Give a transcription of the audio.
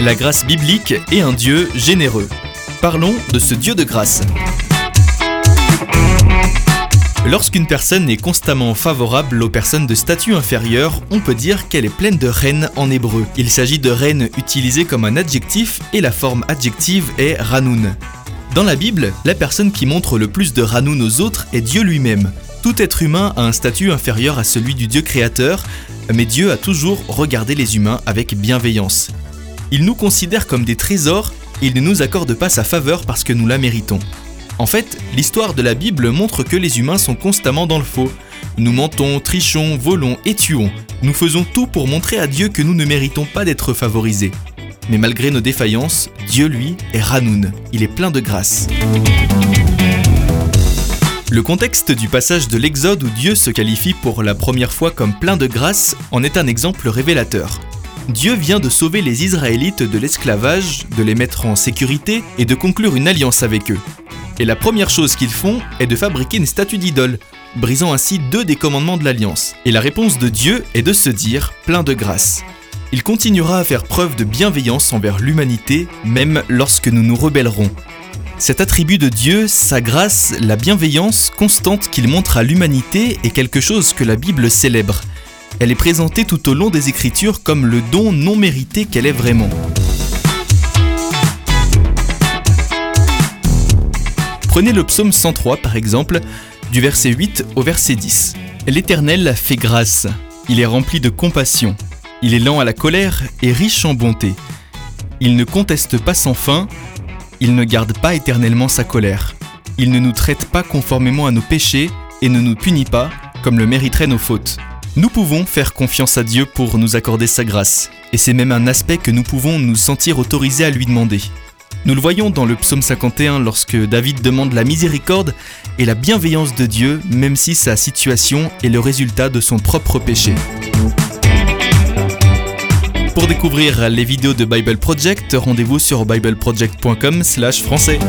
la grâce biblique et un Dieu généreux. Parlons de ce Dieu de grâce. Lorsqu'une personne est constamment favorable aux personnes de statut inférieur, on peut dire qu'elle est pleine de reine en hébreu. Il s'agit de reine utilisée comme un adjectif et la forme adjective est ranoun. Dans la Bible, la personne qui montre le plus de ranoun aux autres est Dieu lui-même. Tout être humain a un statut inférieur à celui du Dieu créateur, mais Dieu a toujours regardé les humains avec bienveillance. Il nous considère comme des trésors et il ne nous accorde pas sa faveur parce que nous la méritons. En fait, l'histoire de la Bible montre que les humains sont constamment dans le faux. Nous mentons, trichons, volons et tuons. Nous faisons tout pour montrer à Dieu que nous ne méritons pas d'être favorisés. Mais malgré nos défaillances, Dieu, lui, est Ranoun. Il est plein de grâce. Le contexte du passage de l'Exode où Dieu se qualifie pour la première fois comme plein de grâce en est un exemple révélateur. Dieu vient de sauver les Israélites de l'esclavage, de les mettre en sécurité et de conclure une alliance avec eux. Et la première chose qu'ils font est de fabriquer une statue d'idole, brisant ainsi deux des commandements de l'alliance. Et la réponse de Dieu est de se dire plein de grâce. Il continuera à faire preuve de bienveillance envers l'humanité, même lorsque nous nous rebellerons. Cet attribut de Dieu, sa grâce, la bienveillance constante qu'il montre à l'humanité est quelque chose que la Bible célèbre. Elle est présentée tout au long des Écritures comme le don non mérité qu'elle est vraiment. Prenez le psaume 103 par exemple, du verset 8 au verset 10. L'Éternel fait grâce, il est rempli de compassion, il est lent à la colère et riche en bonté. Il ne conteste pas sans fin, il ne garde pas éternellement sa colère. Il ne nous traite pas conformément à nos péchés et ne nous punit pas comme le mériteraient nos fautes. Nous pouvons faire confiance à Dieu pour nous accorder sa grâce, et c'est même un aspect que nous pouvons nous sentir autorisés à lui demander. Nous le voyons dans le psaume 51 lorsque David demande la miséricorde et la bienveillance de Dieu, même si sa situation est le résultat de son propre péché. Pour découvrir les vidéos de Bible Project, rendez-vous sur bibleproject.com/français.